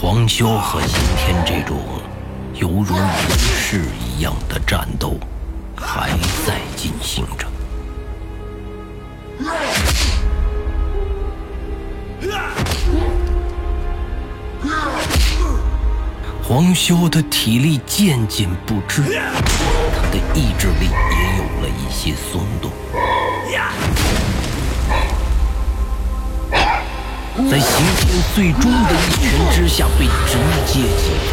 黄修和刑天这种犹如勇士一样的战斗还在进行着。黄修的体力渐渐不支，他的意志力也有了一些松动。在刑天最终的一拳之下，被直接击飞，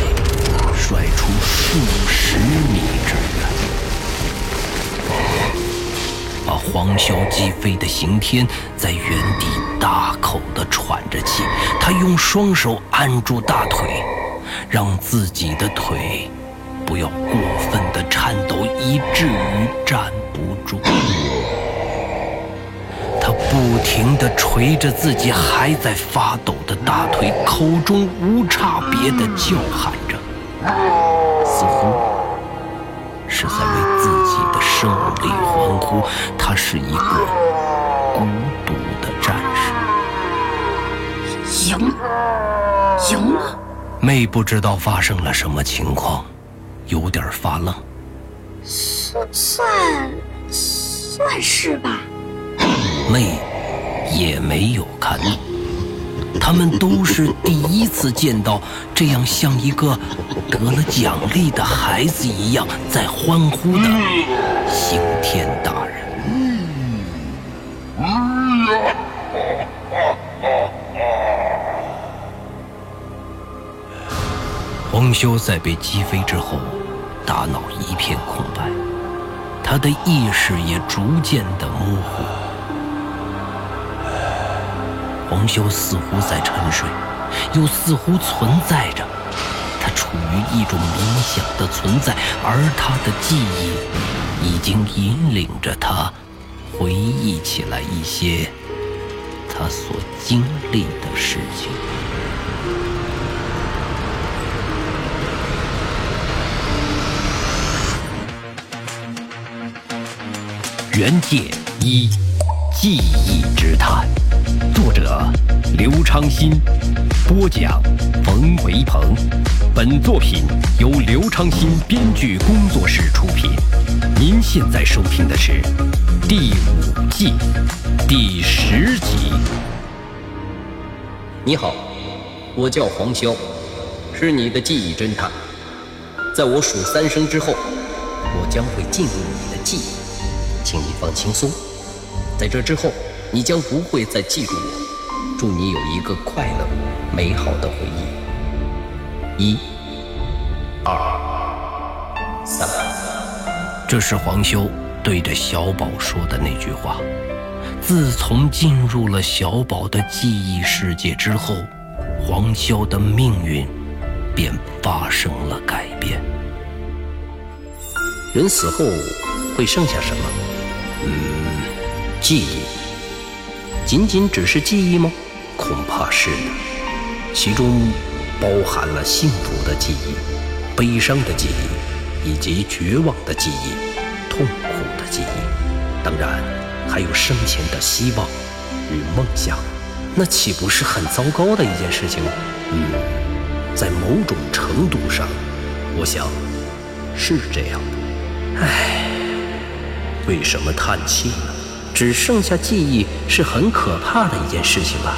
摔出数十米之远。把黄潇击飞的刑天在原地大口的喘着气，他用双手按住大腿，让自己的腿不要过分的颤抖，以至于站不住。他不停地捶着自己还在发抖的大腿，口中无差别地叫喊着，似乎是在为自己的胜利欢呼。他是一个孤独的战士。赢，赢了。妹不知道发生了什么情况，有点发愣。算算算是吧。妹也没有看，他们都是第一次见到这样像一个得了奖励的孩子一样在欢呼的刑天大人。黄修在被击飞之后，大脑一片空白，他的意识也逐渐的模糊。黄修似乎在沉睡，又似乎存在着。他处于一种冥想的存在，而他的记忆已经引领着他回忆起来一些他所经历的事情。原界一记忆之谈。作者刘昌新，播讲冯维鹏。本作品由刘昌新编剧工作室出品。您现在收听的是第五季第十集。你好，我叫黄潇，是你的记忆侦探。在我数三声之后，我将会进入你的记忆，请你放轻松。在这之后。你将不会再记住我。祝你有一个快乐、美好的回忆。一、二、三。这是黄修对着小宝说的那句话。自从进入了小宝的记忆世界之后，黄修的命运便发生了改变。人死后会剩下什么？嗯，记忆。仅仅只是记忆吗？恐怕是的，其中包含了幸福的记忆、悲伤的记忆，以及绝望的记忆、痛苦的记忆，当然还有生前的希望与梦想。那岂不是很糟糕的一件事情？嗯，在某种程度上，我想是这样的。唉，为什么叹气呢？只剩下记忆是很可怕的一件事情吧？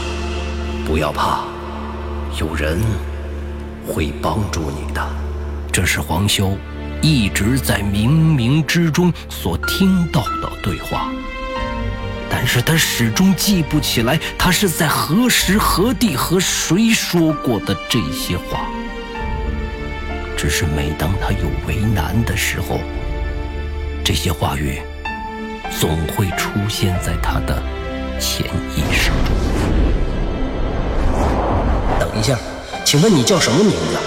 不要怕，有人会帮助你的。这是黄修一直在冥冥之中所听到的对话，但是他始终记不起来他是在何时何地和谁说过的这些话。只是每当他有为难的时候，这些话语。总会出现在他的潜意识中。等一下，请问你叫什么名字？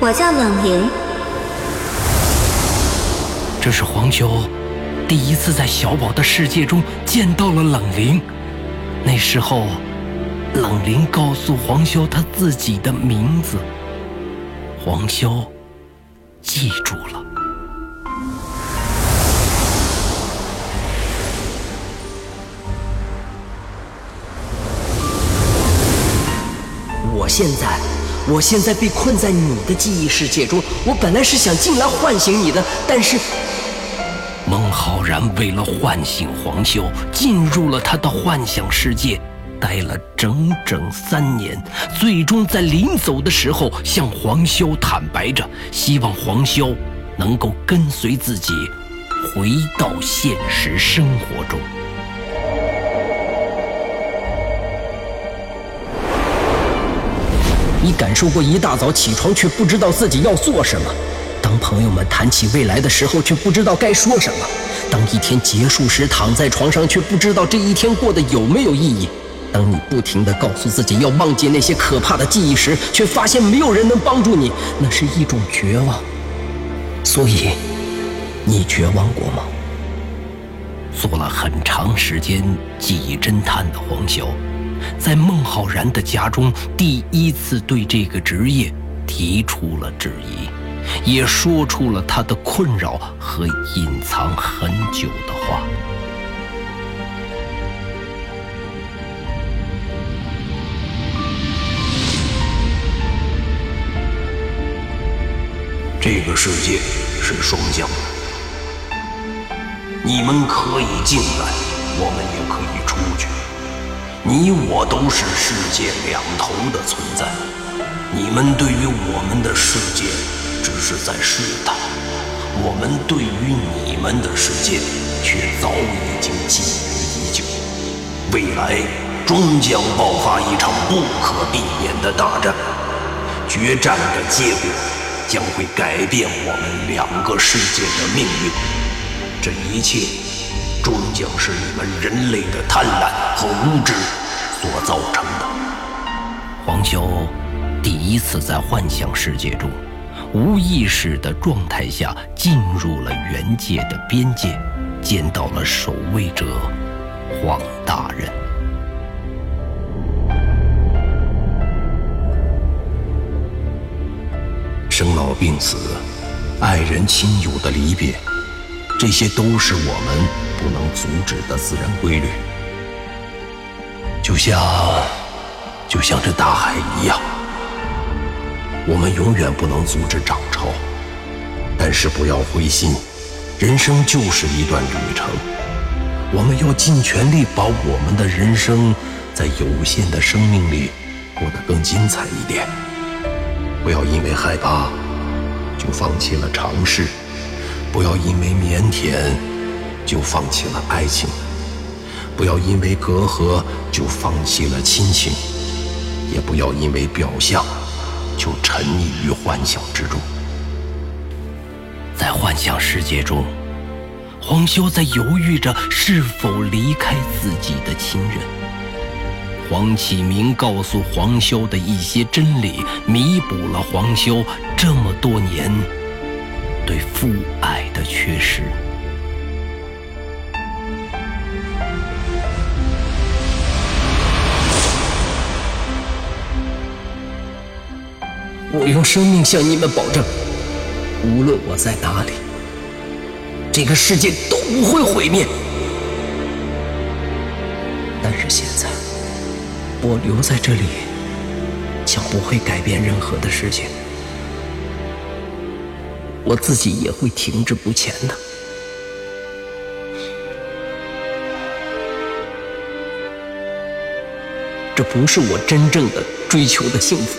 我叫冷灵。这是黄秋第一次在小宝的世界中见到了冷灵。那时候，冷灵告诉黄潇他自己的名字，黄潇记住了。我现在，我现在被困在你的记忆世界中。我本来是想进来唤醒你的，但是……孟浩然为了唤醒黄潇，进入了他的幻想世界，待了整整三年。最终在临走的时候，向黄潇坦白着，希望黄潇能够跟随自己，回到现实生活中。你感受过一大早起床却不知道自己要做什么？当朋友们谈起未来的时候却不知道该说什么？当一天结束时躺在床上却不知道这一天过得有没有意义？当你不停地告诉自己要忘记那些可怕的记忆时，却发现没有人能帮助你，那是一种绝望。所以，你绝望过吗？做了很长时间记忆侦探的黄潇。在孟浩然的家中，第一次对这个职业提出了质疑，也说出了他的困扰和隐藏很久的话。这个世界是双向的，你们可以进来，我们也可以出去。你我都是世界两头的存在，你们对于我们的世界只是在试探，我们对于你们的世界却早已经觊觎已久。未来终将爆发一场不可避免的大战，决战的结果将会改变我们两个世界的命运。这一切。终将是你们人类的贪婪和无知所造成的。黄修第一次在幻想世界中，无意识的状态下进入了原界的边界，见到了守卫者黄大人。生老病死，爱人亲友的离别。这些都是我们不能阻止的自然规律，就像就像这大海一样，我们永远不能阻止涨潮。但是不要灰心，人生就是一段旅程，我们要尽全力把我们的人生在有限的生命里过得更精彩一点。不要因为害怕就放弃了尝试。不要因为腼腆就放弃了爱情，不要因为隔阂就放弃了亲情，也不要因为表象就沉溺于幻想之中。在幻想世界中，黄修在犹豫着是否离开自己的亲人。黄启明告诉黄修的一些真理，弥补了黄修这么多年。对父爱的缺失，我用生命向你们保证，无论我在哪里，这个世界都不会毁灭。但是现在，我留在这里，将不会改变任何的事情。我自己也会停滞不前的。这不是我真正的追求的幸福，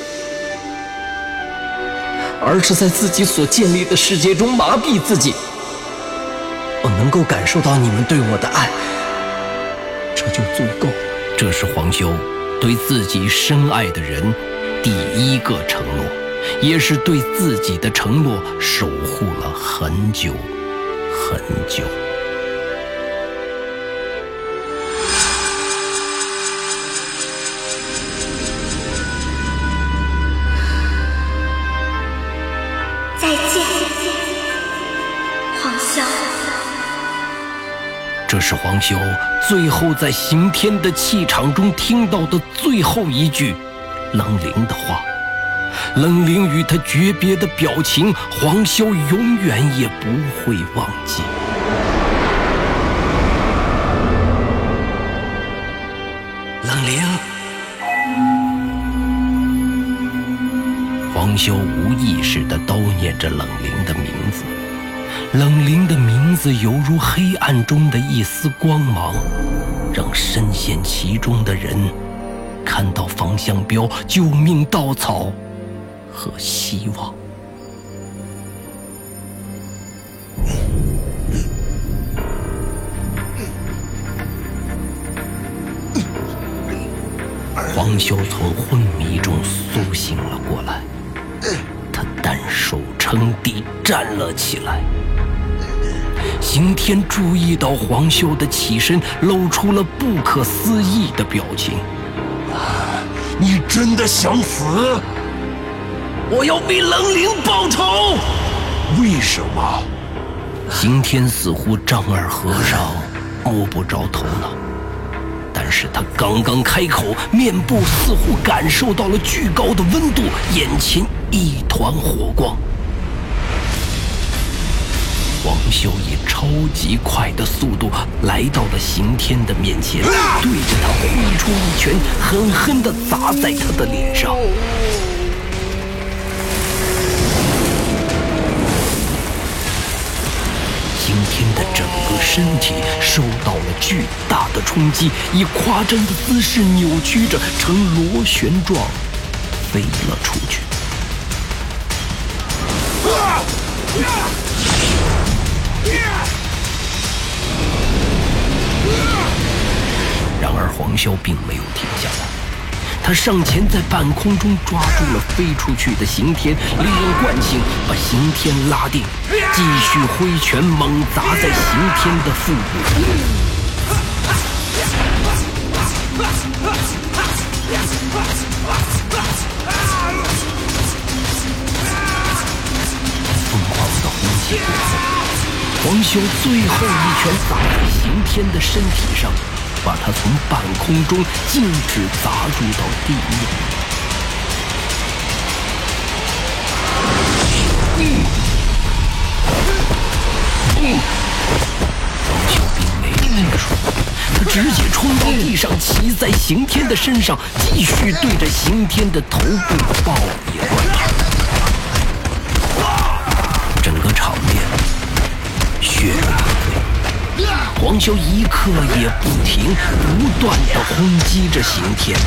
而是在自己所建立的世界中麻痹自己。我能够感受到你们对我的爱，这就足够了。这是黄修对自己深爱的人第一个承诺。也是对自己的承诺守护了很久很久。修最后在刑天的气场中听到的最后一句冷灵的话。冷灵与他诀别的表情，黄潇永远也不会忘记。冷灵，黄修无意识地叨念着冷灵的名字，冷灵的名字犹如黑暗中的一丝光芒，让深陷其中的人看到方向标、救命稻草和希望。黄修从昏迷中苏醒了过来，他单手撑地站了起来。刑天注意到黄修的起身，露出了不可思议的表情。你真的想死？我要为冷灵报仇。为什么？刑天似乎丈二和尚摸不着头脑。但是他刚刚开口，面部似乎感受到了巨高的温度，眼前一团火光。王修以超级快的速度来到了刑天的面前，对着他挥出一拳，狠狠地砸在他的脸上。刑天的整个身体受到了巨大的冲击，以夸张的姿势扭曲着，呈螺旋状飞了出去。黄潇并没有停下来。他上前，在半空中抓住了飞出去的刑天，利用惯性把刑天拉定，继续挥拳猛砸在刑天的腹部。疯狂的轰击过后，黄潇最后一拳打在刑天的身体上。把他从半空中径直砸入到地面。黄小兵没听说，他直接冲到地上，骑在刑天的身上，继续对着刑天的头部暴力乱黄霄一刻也不停，不断的轰击着刑天。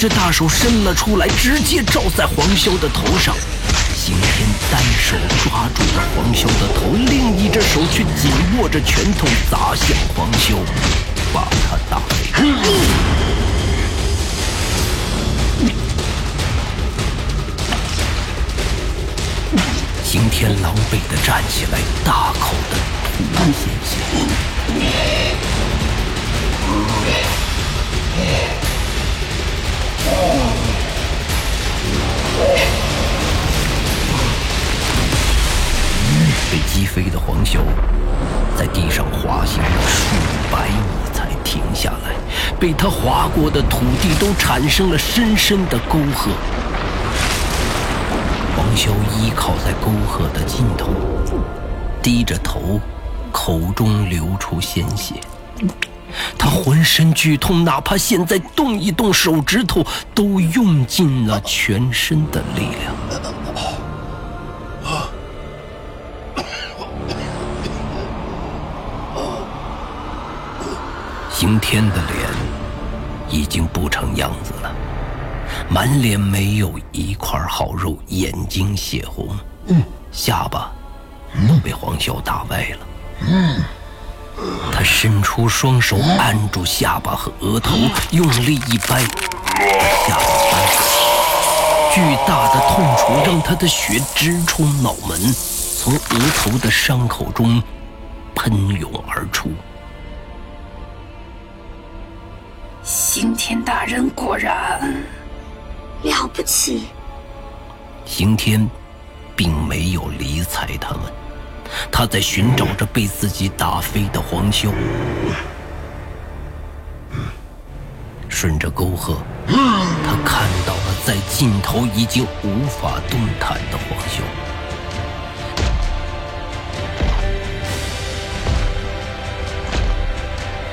只大手伸了出来，直接照在黄潇的头上。刑天单手抓住了黄潇的头，另一只手却紧握着拳头砸向黄潇，把他打飞。刑天狼狈地站起来，大口地吐鲜血。被击飞的黄潇在地上滑行了数百米才停下来，被他划过的土地都产生了深深的沟壑。黄潇依靠在沟壑的尽头，低着头，口中流出鲜血。他浑身剧痛，哪怕现在动一动手指头，都用尽了全身的力量。刑天的脸已经不成样子了，满脸没有一块好肉，眼睛血红，下巴都被黄潇打歪了。嗯他伸出双手按住下巴和额头，用力一掰，下巴掰巨大的痛楚让他的血直冲脑门，从额头的伤口中喷涌而出。刑天大人果然了不起。刑天并没有理睬他们。他在寻找着被自己打飞的黄修。顺着沟壑，他看到了在尽头已经无法动弹的黄修。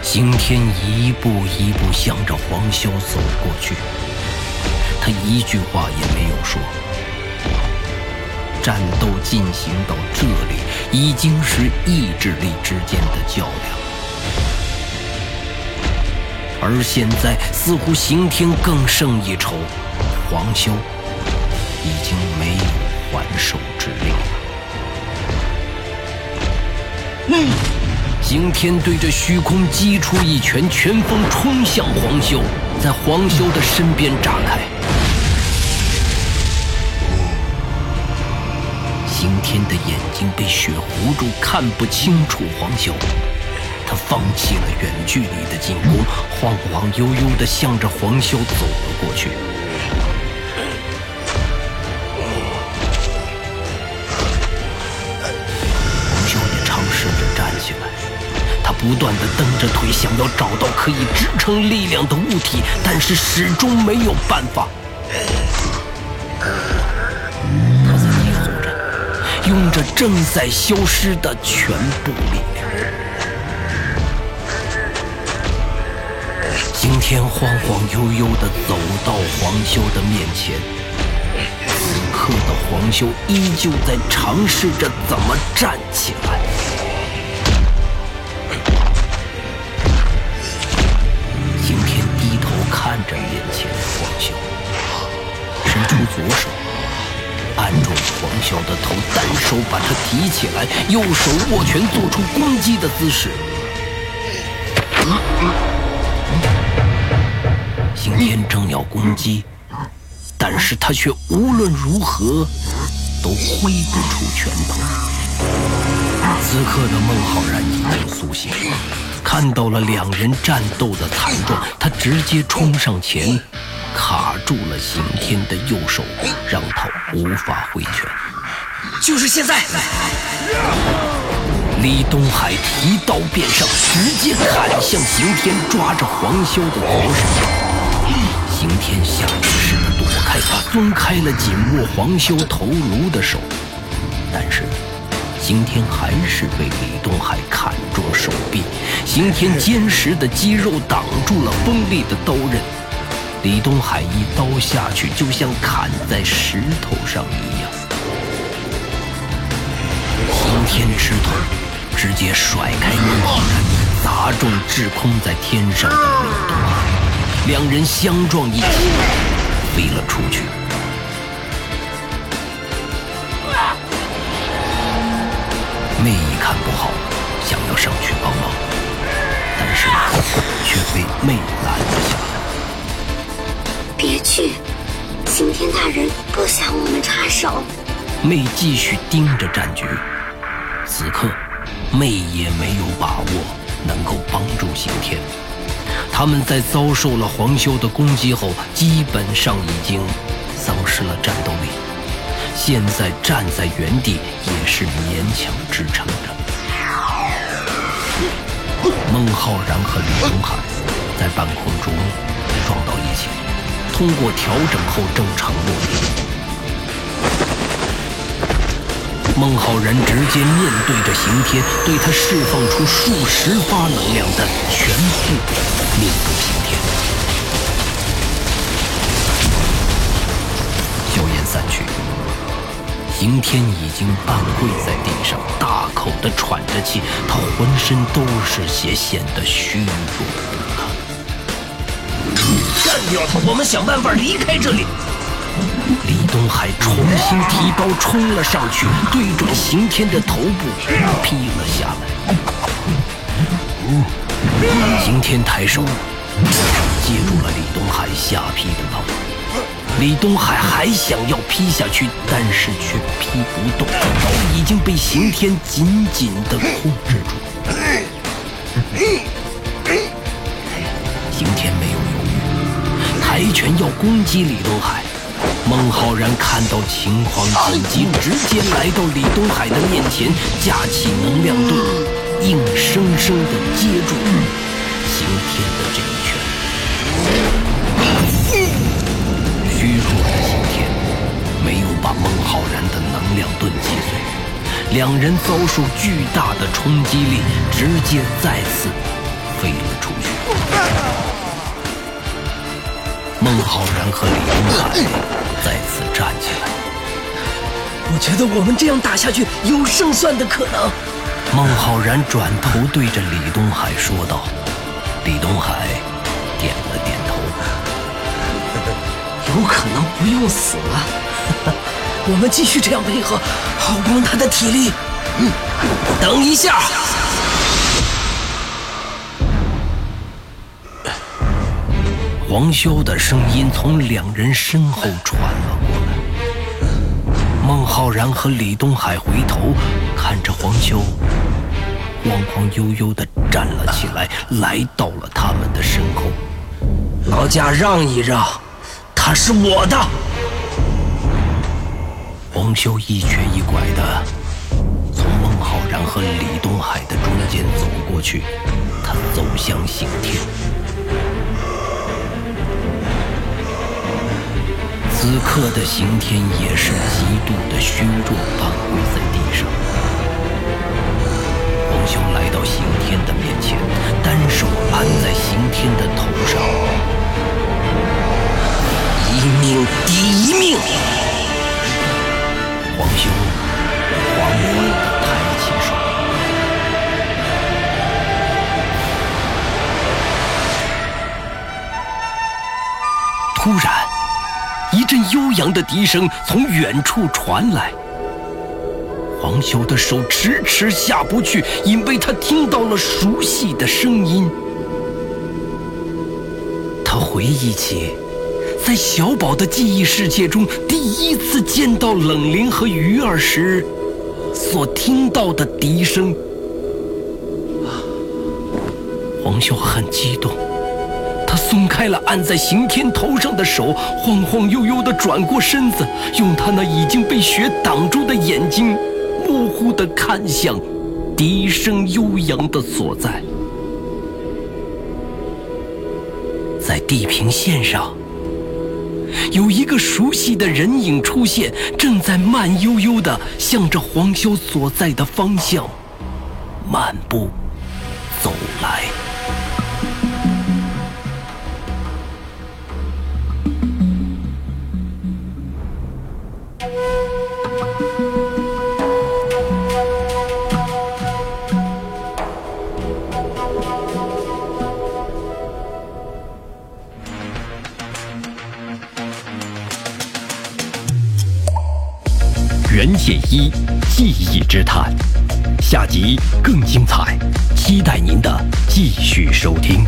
刑天一步一步向着黄修走过去，他一句话也没有说。战斗进行到这里，已经是意志力之间的较量，而现在似乎刑天更胜一筹，黄修已经没有还手之力了。嗯。刑天对着虚空击出一拳，拳风冲向黄修，在黄修的身边炸开。天的眼睛被血糊住，看不清楚黄潇。他放弃了远距离的进攻，晃晃悠悠地向着黄潇走了过去。黄潇也尝试着站起来。他不断的蹬着腿，想要找到可以支撑力量的物体，但是始终没有办法。用着正在消失的全部力量。今天晃晃悠悠的走到黄修的面前，此刻的黄修依旧在尝试着怎么站起来。手把他提起来，右手握拳做出攻击的姿势。刑天正要攻击，但是他却无论如何都挥不出拳头。此刻的孟浩然已经苏醒。看到了两人战斗的惨状，他直接冲上前，卡住了刑天的右手，让他无法挥拳。就是现在！李东海提刀便上，直接砍向刑天，抓着黄修的左手。刑天下意识躲开，他松开了紧握黄修头颅的手，但是。刑天还是被李东海砍中手臂，刑天坚实的肌肉挡住了锋利的刀刃，李东海一刀下去，就像砍在石头上一样。刑天吃痛，直接甩开孟浩然，砸中滞空在天上的李东海，两人相撞一起，飞了出去。妹一看不好，想要上去帮忙，但是却被妹拦了下来。别去，刑天大人不想我们插手。妹继续盯着战局，此刻妹也没有把握能够帮助刑天。他们在遭受了黄修的攻击后，基本上已经丧失了战斗力。现在站在原地也是勉强支撑着。孟浩然和李东海在半空中撞到一起，通过调整后正常落地。孟浩然直接面对着刑天，对他释放出数十发能量弹，全部命中刑天。硝烟散去。刑天已经半跪在地上，大口的喘着气，他浑身都是血，显得虚弱不堪。干掉他，我们想办法离开这里。李东海重新提刀冲了上去，对准刑天的头部劈了下来。刑天抬手接住了李东海下劈的刀。李东海还想要劈下去，但是却劈不动，刀已经被刑天紧紧地控制住。刑天没有犹豫，抬拳要攻击李东海。孟浩然看到情况紧急，直接来到李东海的面前，架起能量盾，硬生生地接住刑天的这一拳。虚弱的刑天没有把孟浩然的能量盾击碎，两人遭受巨大的冲击力，直接再次飞了出去。孟浩然和李东海再次站起来。我觉得我们这样打下去有胜算的可能。孟浩然转头对着李东海说道。李东海点了点头。有可能不用死了。我们继续这样配合，耗光他的体力。嗯，等一下。黄潇的声音从两人身后传来。孟浩然和李东海回头看着黄秋，晃晃悠悠地站了起来，来到了他们的身后。老贾，让一让，他是我的。黄秋一瘸一拐地从孟浩然和李东海的中间走过去，他走向刑天。此刻的刑天也是极度的虚弱，半跪在地上。黄修来到刑天的面前，单手按在刑天的头上，一命抵一命。黄修缓缓地抬起手，突然。一阵悠扬的笛声从远处传来，黄修的手迟迟下不去，因为他听到了熟悉的声音。他回忆起，在小宝的记忆世界中第一次见到冷灵和鱼儿时，所听到的笛声。黄修很激动。松开了按在刑天头上的手，晃晃悠悠地转过身子，用他那已经被雪挡住的眼睛，模糊地看向笛声悠扬的所在。在地平线上，有一个熟悉的人影出现，正在慢悠悠地向着黄潇所在的方向漫步走来。一记忆之谈，下集更精彩，期待您的继续收听。